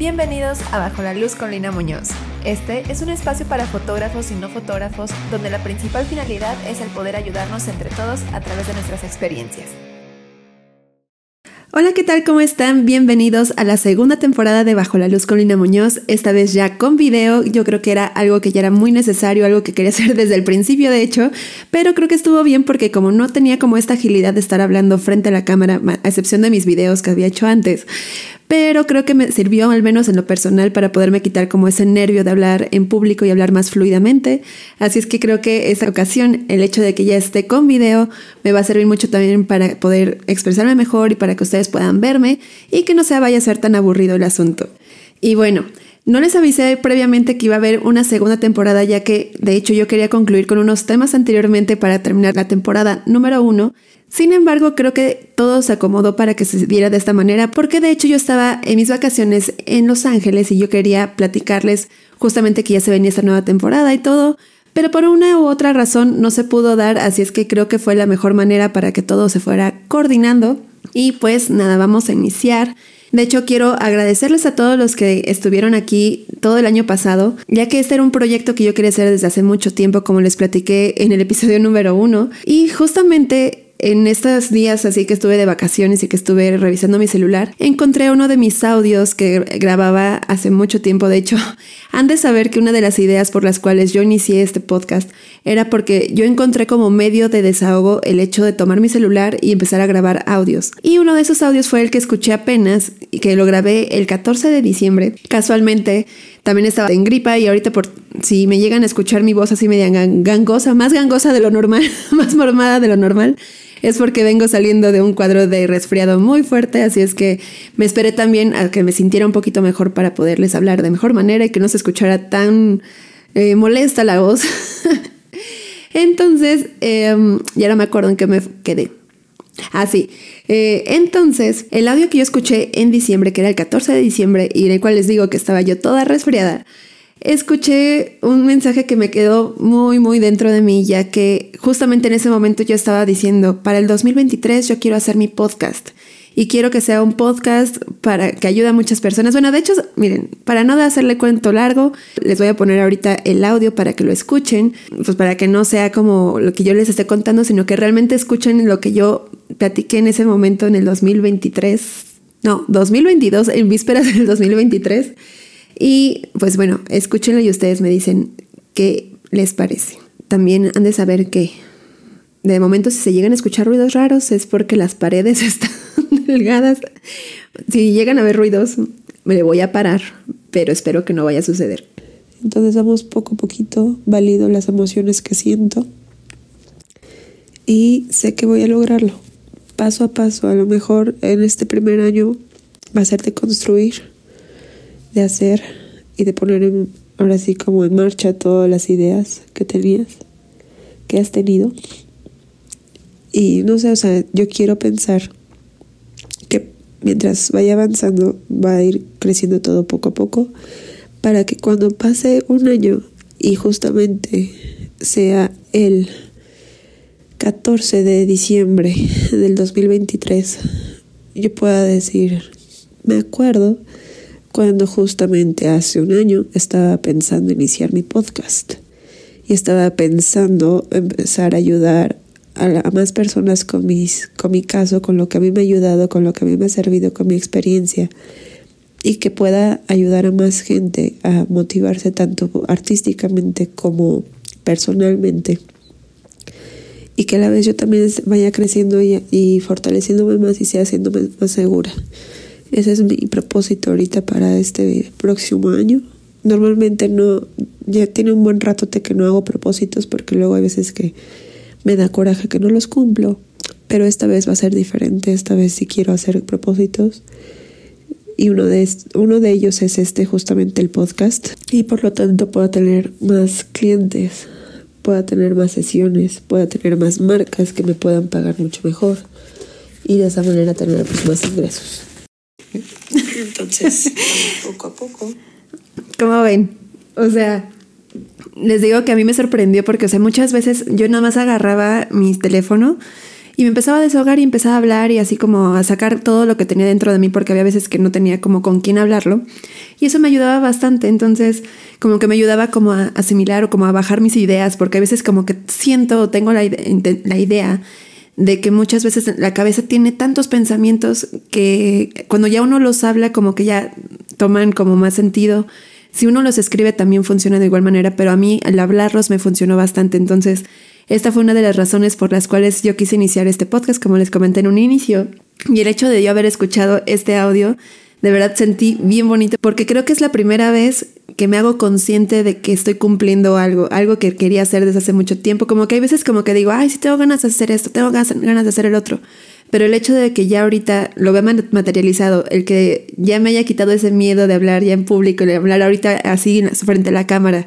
Bienvenidos a Bajo la Luz con Lina Muñoz. Este es un espacio para fotógrafos y no fotógrafos donde la principal finalidad es el poder ayudarnos entre todos a través de nuestras experiencias. Hola, ¿qué tal? ¿Cómo están? Bienvenidos a la segunda temporada de Bajo la Luz con Lina Muñoz, esta vez ya con video. Yo creo que era algo que ya era muy necesario, algo que quería hacer desde el principio, de hecho, pero creo que estuvo bien porque como no tenía como esta agilidad de estar hablando frente a la cámara, a excepción de mis videos que había hecho antes, pero creo que me sirvió al menos en lo personal para poderme quitar como ese nervio de hablar en público y hablar más fluidamente. Así es que creo que esta ocasión, el hecho de que ya esté con video, me va a servir mucho también para poder expresarme mejor y para que ustedes puedan verme y que no se vaya a ser tan aburrido el asunto. Y bueno, no les avisé previamente que iba a haber una segunda temporada, ya que de hecho yo quería concluir con unos temas anteriormente para terminar la temporada número uno. Sin embargo, creo que todo se acomodó para que se diera de esta manera, porque de hecho yo estaba en mis vacaciones en Los Ángeles y yo quería platicarles justamente que ya se venía esta nueva temporada y todo, pero por una u otra razón no se pudo dar, así es que creo que fue la mejor manera para que todo se fuera coordinando. Y pues nada, vamos a iniciar. De hecho, quiero agradecerles a todos los que estuvieron aquí todo el año pasado, ya que este era un proyecto que yo quería hacer desde hace mucho tiempo, como les platiqué en el episodio número uno. Y justamente en estos días así que estuve de vacaciones y que estuve revisando mi celular, encontré uno de mis audios que grababa hace mucho tiempo. De hecho, han de saber que una de las ideas por las cuales yo inicié este podcast era porque yo encontré como medio de desahogo el hecho de tomar mi celular y empezar a grabar audios. Y uno de esos audios fue el que escuché apenas y que lo grabé el 14 de diciembre. Casualmente, también estaba en gripa y ahorita por si me llegan a escuchar mi voz así media gangosa, más gangosa de lo normal, más mormada de lo normal, es porque vengo saliendo de un cuadro de resfriado muy fuerte, así es que me esperé también a que me sintiera un poquito mejor para poderles hablar de mejor manera y que no se escuchara tan eh, molesta la voz. entonces, em, ya no me acuerdo en qué me quedé. Ah, sí. Eh, entonces, el audio que yo escuché en diciembre, que era el 14 de diciembre, y en el cual les digo que estaba yo toda resfriada, escuché un mensaje que me quedó muy, muy dentro de mí, ya que justamente en ese momento yo estaba diciendo, para el 2023 yo quiero hacer mi podcast y quiero que sea un podcast para que ayude a muchas personas. Bueno, de hecho, miren, para no hacerle cuento largo, les voy a poner ahorita el audio para que lo escuchen, pues para que no sea como lo que yo les esté contando, sino que realmente escuchen lo que yo platiqué en ese momento en el 2023, no, 2022, en vísperas del 2023 y pues bueno, escúchenlo y ustedes me dicen qué les parece. También han de saber que de momento si se llegan a escuchar ruidos raros es porque las paredes están delgadas. Si llegan a ver ruidos, me voy a parar, pero espero que no vaya a suceder. Entonces vamos poco a poquito, valido las emociones que siento y sé que voy a lograrlo. Paso a paso, a lo mejor en este primer año va a ser de construir de hacer y de poner en, ahora sí como en marcha todas las ideas que tenías, que has tenido. Y no sé, o sea, yo quiero pensar que mientras vaya avanzando va a ir creciendo todo poco a poco para que cuando pase un año y justamente sea el 14 de diciembre del 2023 yo pueda decir, me acuerdo cuando justamente hace un año estaba pensando iniciar mi podcast y estaba pensando empezar a ayudar a, más personas con, con mi caso, con lo que a mí me ha ayudado, con lo que a mí me ha servido, con mi experiencia y que pueda ayudar a más gente a motivarse tanto artísticamente como personalmente y que a la vez yo también vaya creciendo y, y fortaleciéndome más y sea haciéndome más segura. Ese es mi propósito ahorita para este próximo año. Normalmente no, ya tiene un buen rato que no hago propósitos porque luego hay veces que me da coraje que no los cumplo, pero esta vez va a ser diferente, esta vez sí quiero hacer propósitos y uno de, uno de ellos es este justamente el podcast y por lo tanto puedo tener más clientes, pueda tener más sesiones, pueda tener más marcas que me puedan pagar mucho mejor y de esa manera tener pues, más ingresos. Entonces, poco a poco. ¿Cómo ven? O sea, les digo que a mí me sorprendió porque, o sea, muchas veces yo nada más agarraba mi teléfono Y me empezaba a desahogar y empezaba a hablar y así como a sacar todo lo que tenía dentro de mí porque había veces que no tenía como con quién hablarlo. Y eso me ayudaba bastante. Entonces, como que me ayudaba como a asimilar o como a bajar mis ideas porque a veces como que siento o tengo la, la idea de que muchas veces la cabeza tiene tantos pensamientos que cuando ya uno los habla como que ya toman como más sentido. Si uno los escribe también funciona de igual manera, pero a mí al hablarlos me funcionó bastante. Entonces, esta fue una de las razones por las cuales yo quise iniciar este podcast, como les comenté en un inicio. Y el hecho de yo haber escuchado este audio, de verdad sentí bien bonito, porque creo que es la primera vez que me hago consciente de que estoy cumpliendo algo, algo que quería hacer desde hace mucho tiempo. Como que hay veces como que digo, ay, sí tengo ganas de hacer esto, tengo ganas de hacer el otro. Pero el hecho de que ya ahorita lo vea materializado, el que ya me haya quitado ese miedo de hablar ya en público, de hablar ahorita así frente a la cámara,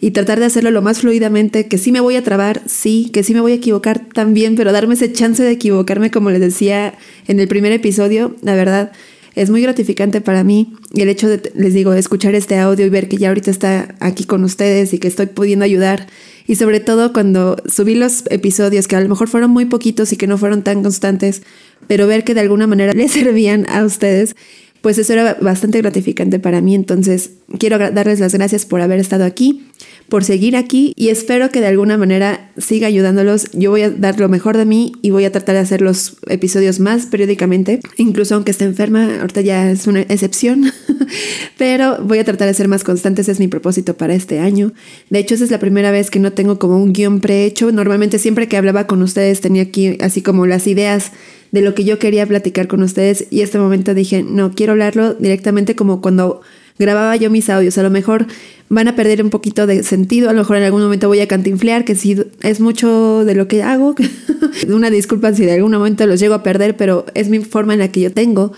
y tratar de hacerlo lo más fluidamente, que sí me voy a trabar, sí, que sí me voy a equivocar también, pero darme ese chance de equivocarme, como les decía en el primer episodio, la verdad, es muy gratificante para mí. Y el hecho de, les digo, escuchar este audio y ver que ya ahorita está aquí con ustedes y que estoy pudiendo ayudar. Y sobre todo cuando subí los episodios, que a lo mejor fueron muy poquitos y que no fueron tan constantes, pero ver que de alguna manera les servían a ustedes, pues eso era bastante gratificante para mí. Entonces, quiero darles las gracias por haber estado aquí por seguir aquí y espero que de alguna manera siga ayudándolos. Yo voy a dar lo mejor de mí y voy a tratar de hacer los episodios más periódicamente, incluso aunque esté enferma, ahorita ya es una excepción, pero voy a tratar de ser más constante, ese es mi propósito para este año. De hecho, esa es la primera vez que no tengo como un guion prehecho. Normalmente siempre que hablaba con ustedes tenía aquí así como las ideas de lo que yo quería platicar con ustedes y este momento dije, no, quiero hablarlo directamente como cuando grababa yo mis audios. A lo mejor van a perder un poquito de sentido, a lo mejor en algún momento voy a cantinflear, que si es mucho de lo que hago. Una disculpa si de algún momento los llego a perder, pero es mi forma en la que yo tengo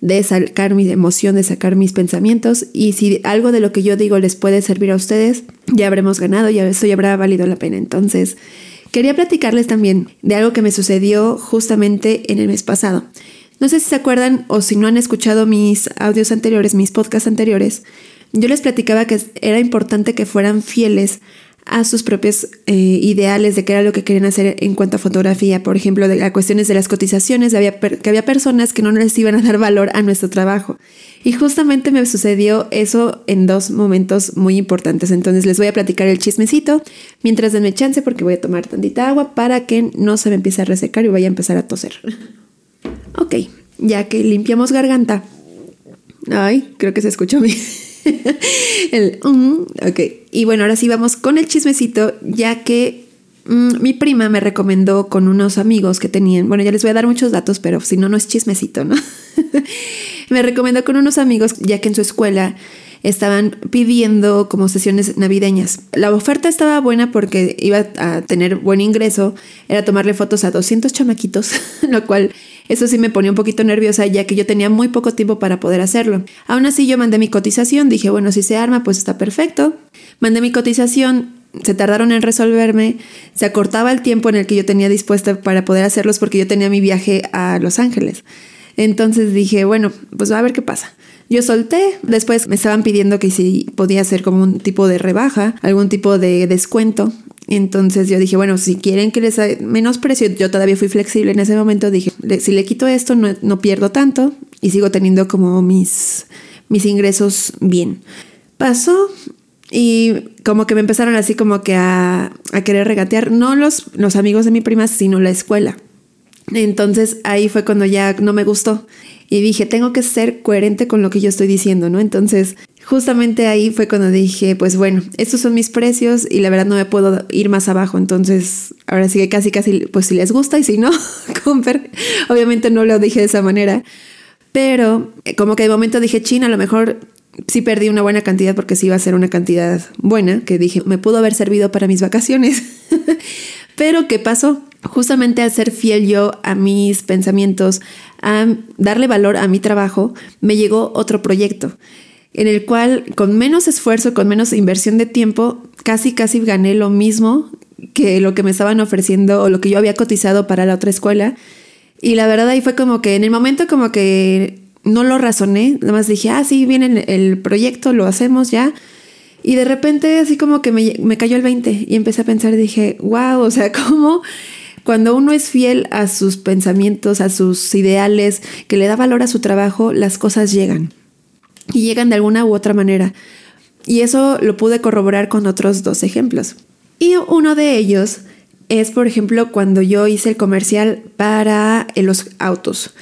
de sacar mi emoción, de sacar mis pensamientos y si algo de lo que yo digo les puede servir a ustedes, ya habremos ganado, ya eso ya habrá valido la pena. Entonces, quería platicarles también de algo que me sucedió justamente en el mes pasado. No sé si se acuerdan o si no han escuchado mis audios anteriores, mis podcasts anteriores, yo les platicaba que era importante que fueran fieles a sus propios eh, ideales de qué era lo que querían hacer en cuanto a fotografía. Por ejemplo, de las cuestiones de las cotizaciones, había que había personas que no les iban a dar valor a nuestro trabajo. Y justamente me sucedió eso en dos momentos muy importantes. Entonces les voy a platicar el chismecito mientras denme chance porque voy a tomar tantita agua para que no se me empiece a resecar y vaya a empezar a toser. Ok, ya que limpiamos garganta. Ay, creo que se escuchó bien. El, mm, ok, y bueno, ahora sí vamos con el chismecito, ya que mm, mi prima me recomendó con unos amigos que tenían, bueno, ya les voy a dar muchos datos, pero si no, no es chismecito, ¿no? me recomendó con unos amigos, ya que en su escuela estaban pidiendo como sesiones navideñas. La oferta estaba buena porque iba a tener buen ingreso, era tomarle fotos a 200 chamaquitos, lo cual eso sí me ponía un poquito nerviosa ya que yo tenía muy poco tiempo para poder hacerlo. Aún así yo mandé mi cotización, dije, bueno, si se arma, pues está perfecto. Mandé mi cotización, se tardaron en resolverme, se acortaba el tiempo en el que yo tenía dispuesto para poder hacerlos porque yo tenía mi viaje a Los Ángeles. Entonces dije, bueno, pues a ver qué pasa. Yo solté, después me estaban pidiendo que si podía hacer como un tipo de rebaja, algún tipo de descuento. Entonces yo dije, bueno, si quieren que les menos precio, yo todavía fui flexible en ese momento, dije, si le quito esto no, no pierdo tanto y sigo teniendo como mis, mis ingresos bien. Pasó y como que me empezaron así como que a, a querer regatear, no los, los amigos de mi prima, sino la escuela. Entonces ahí fue cuando ya no me gustó y dije, tengo que ser coherente con lo que yo estoy diciendo, ¿no? Entonces, justamente ahí fue cuando dije, pues bueno, estos son mis precios y la verdad no me puedo ir más abajo, entonces ahora sí que casi, casi, pues si les gusta y si no, compren. Obviamente no lo dije de esa manera, pero eh, como que de momento dije, China, a lo mejor sí perdí una buena cantidad porque sí iba a ser una cantidad buena, que dije, me pudo haber servido para mis vacaciones. pero ¿qué pasó? Justamente al ser fiel yo a mis pensamientos, a darle valor a mi trabajo, me llegó otro proyecto en el cual con menos esfuerzo, con menos inversión de tiempo, casi casi gané lo mismo que lo que me estaban ofreciendo o lo que yo había cotizado para la otra escuela. Y la verdad ahí fue como que en el momento como que no lo razoné, nada más dije, ah, sí, viene el proyecto, lo hacemos ya. Y de repente así como que me, me cayó el 20 y empecé a pensar, dije, wow, o sea, ¿cómo Cuando uno es fiel a sus pensamientos, a sus ideales, que le da valor a su trabajo, las cosas llegan. Y llegan de alguna u otra manera. Y eso lo pude corroborar con otros dos ejemplos. Y uno de ellos es, por ejemplo, cuando yo hice el comercial para los autos.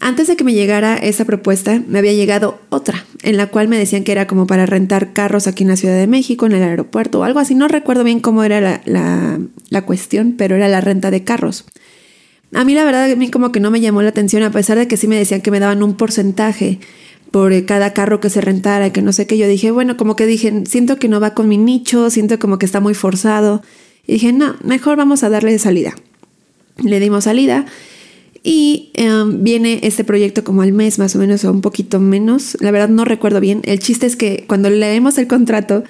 Antes de que me llegara esa propuesta, me había llegado otra, en la cual me decían que era como para rentar carros aquí en la Ciudad de México, en el aeropuerto o algo así. No recuerdo bien cómo era la, la, cuestión, pero era la renta de carros. A mí la verdad, a mí como que no me llamó la atención, a pesar de que sí me decían que me daban un porcentaje por cada carro que se rentara, que no sé qué. Yo dije, bueno, como que dije, siento que no va con mi nicho, siento como que está muy forzado. Y dije, no, mejor vamos a darle salida. Le dimos salida y em, viene este proyecto como al mes más o menos o un poquito menos. La verdad no recuerdo bien. El chiste es que cuando leemos el contrato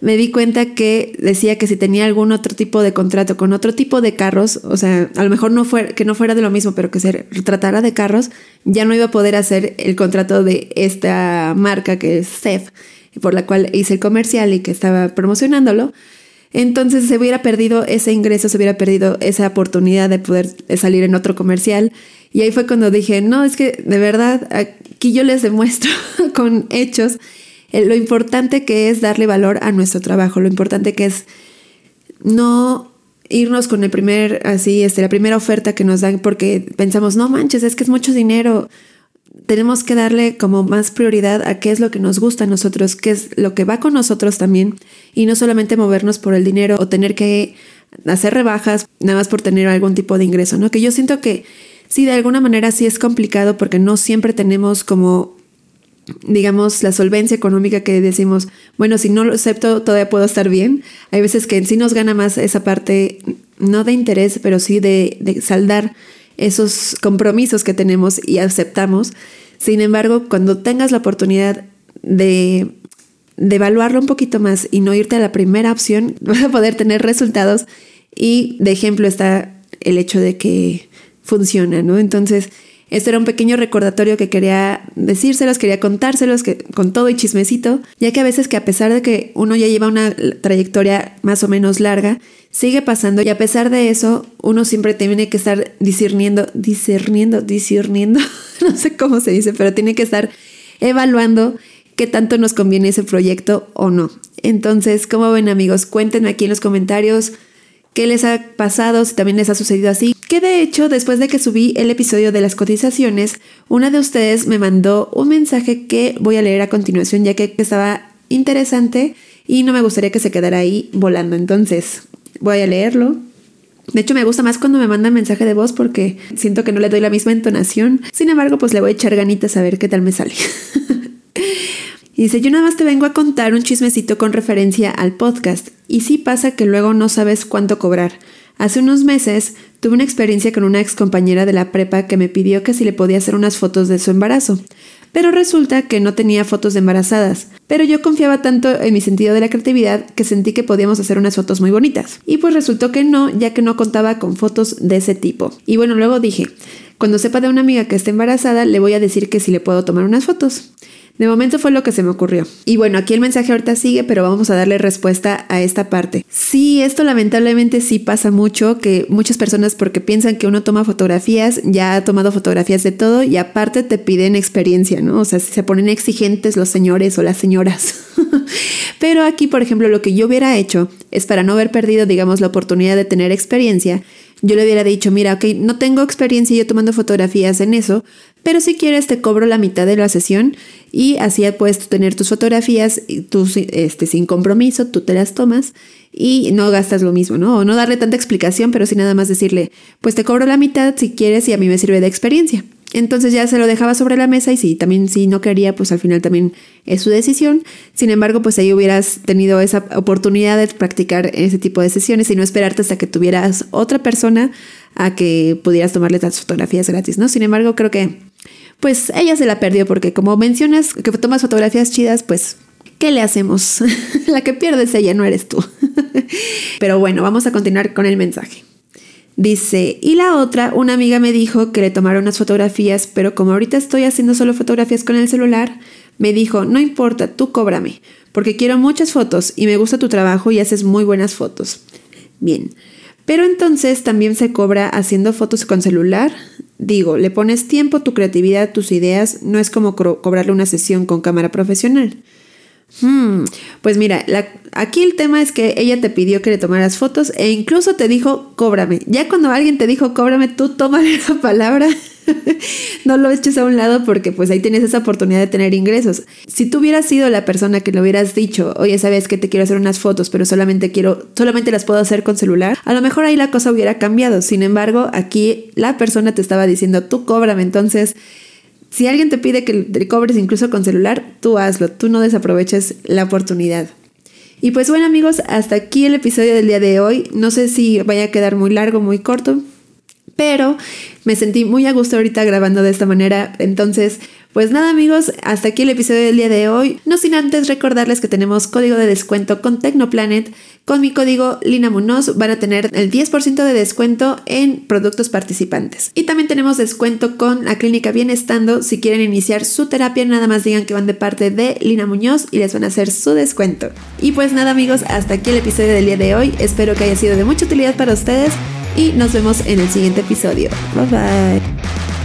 me di cuenta que decía que si tenía algún otro tipo de contrato con otro tipo de carros, o sea, a lo mejor no fuera, que no fuera de lo mismo, pero que se tratara de carros, ya no iba a poder hacer el contrato de esta marca que es CEF, por la cual hice el comercial y que estaba promocionándolo. Entonces se hubiera perdido ese ingreso, se hubiera perdido esa oportunidad de poder salir en otro comercial. Y ahí fue cuando dije, no, es que de verdad, aquí yo les demuestro con hechos eh, lo importante que es darle valor a nuestro trabajo, lo importante que es no irnos con el primer, así, este, la primera oferta que nos dan porque pensamos, no manches, es que es mucho dinero tenemos que darle como más prioridad a qué es lo que nos gusta a nosotros, qué es lo que va con nosotros también y no solamente movernos por el dinero o tener que hacer rebajas nada más por tener algún tipo de ingreso, ¿no? Que yo siento que sí, de alguna manera sí es complicado porque no siempre tenemos como digamos, la solvencia económica que decimos, bueno, si no lo acepto, todavía puedo estar bien. Hay veces que en sí nos gana más esa parte, no de interés, pero sí de, de saldar esos compromisos que tenemos y aceptamos. Sin embargo, cuando tengas la oportunidad de, de evaluarlo un poquito más y no irte a la primera opción, vas a poder tener resultados y de ejemplo está el hecho de que funciona, ¿no? Entonces, este era un pequeño recordatorio que quería decírselos, quería contárselos que, con todo y chismecito, ya que a veces que a pesar de que uno ya lleva una trayectoria más o menos larga, sigue pasando y a pesar de eso, uno siempre tiene que estar discerniendo, discerniendo, discerniendo, no sé cómo se dice, pero tiene que estar evaluando qué tanto nos conviene ese proyecto o no. Entonces, ¿cómo ven amigos? Cuéntenme aquí en los comentarios qué les ha pasado, si también les ha sucedido así. Que de hecho, después de que subí el episodio de las cotizaciones, una de ustedes me mandó un mensaje que voy a leer a continuación, ya que estaba interesante y no me gustaría que se quedara ahí volando. Entonces, voy a leerlo. De hecho, me gusta más cuando me mandan mensaje de voz porque siento que no le doy la misma entonación. Sin embargo, pues le voy a echar ganitas a ver qué tal me sale. Dice, yo nada más te vengo a contar un chismecito con referencia al podcast. Y sí pasa que luego no sabes cuánto cobrar. Hace unos meses tuve una experiencia con una ex compañera de la prepa que me pidió que si le podía hacer unas fotos de su embarazo. Pero resulta que no tenía fotos de embarazadas. Pero yo confiaba tanto en mi sentido de la creatividad que sentí que podíamos hacer unas fotos muy bonitas. Y pues resultó que no, ya que no contaba con fotos de ese tipo. Y bueno, luego dije, cuando sepa de una amiga que está embarazada, le voy a decir que si le puedo tomar unas fotos. De momento fue lo que se me ocurrió. Y bueno, aquí el mensaje ahorita sigue, pero vamos a darle respuesta a esta parte. Sí, esto lamentablemente sí pasa mucho, que muchas personas porque piensan que uno toma fotografías, ya ha tomado fotografías de todo y aparte te piden experiencia, ¿no? O sea, se ponen exigentes los señores o las señoras. pero aquí, por ejemplo, lo que yo hubiera hecho es para no haber perdido, digamos, la oportunidad de tener experiencia, yo le hubiera dicho, mira, ok, no tengo experiencia yo tomando fotografías en eso, pero si quieres te cobro la mitad de la sesión y así puedes tener tus fotografías tú, este, sin compromiso, tú te las tomas y no gastas lo mismo, ¿no? O no darle tanta explicación, pero sí nada más decirle, pues te cobro la mitad si quieres y a mí me sirve de experiencia. Entonces ya se lo dejaba sobre la mesa y si también si no quería, pues al final también es su decisión. Sin embargo, pues ahí hubieras tenido esa oportunidad de practicar ese tipo de sesiones y no esperarte hasta que tuvieras otra persona a que pudieras tomarle las fotografías gratis, ¿no? Sin embargo, creo que pues ella se la perdió porque como mencionas que tomas fotografías chidas, pues ¿qué le hacemos? la que pierdes ella, no eres tú. Pero bueno, vamos a continuar con el mensaje. Dice, y la otra, una amiga me dijo que le tomara unas fotografías, pero como ahorita estoy haciendo solo fotografías con el celular, me dijo, no importa, tú cóbrame, porque quiero muchas fotos y me gusta tu trabajo y haces muy buenas fotos. Bien, Pero entonces también se cobra haciendo fotos con celular. Digo, le pones tiempo, tu creatividad, tus ideas, no es como cobrarle una sesión con cámara profesional. Hmm, pues mira, aquí el tema es que ella te pidió que le tomaras fotos e incluso te dijo cóbrame. Ya cuando alguien te dijo cóbrame, tú tómale la palabra. no lo eches a un lado porque pues ahí tienes esa oportunidad de tener ingresos. Si tú hubieras sido la persona que le hubieras dicho, oye, sabes que te quiero hacer unas fotos, pero solamente quiero, solamente las puedo hacer con celular, a lo mejor ahí la cosa hubiera cambiado. Sin embargo, aquí la persona te estaba diciendo, tú cóbrame, entonces si alguien te pide que te cobres incluso con celular, tú hazlo, tú no desaproveches la oportunidad. Y pues bueno amigos, hasta aquí el episodio del día de hoy. No sé si vaya a quedar muy largo, muy corto, pero me sentí muy a gusto ahorita grabando de esta manera. Entonces, pues nada amigos, hasta aquí el episodio del día de hoy. No sin antes recordarles que tenemos código de descuento con Tecnoplanet. Con mi código Lina Munoz van a tener el 10% de descuento en productos participantes. Y también tenemos descuento con la clínica Bienestando. Si quieren iniciar su terapia, nada más digan que van de parte de Lina Muñoz y les van a hacer su descuento. Y pues nada amigos, hasta aquí el episodio del día de hoy. Espero que haya sido de mucha utilidad para ustedes y nos vemos en el siguiente episodio. Bye bye.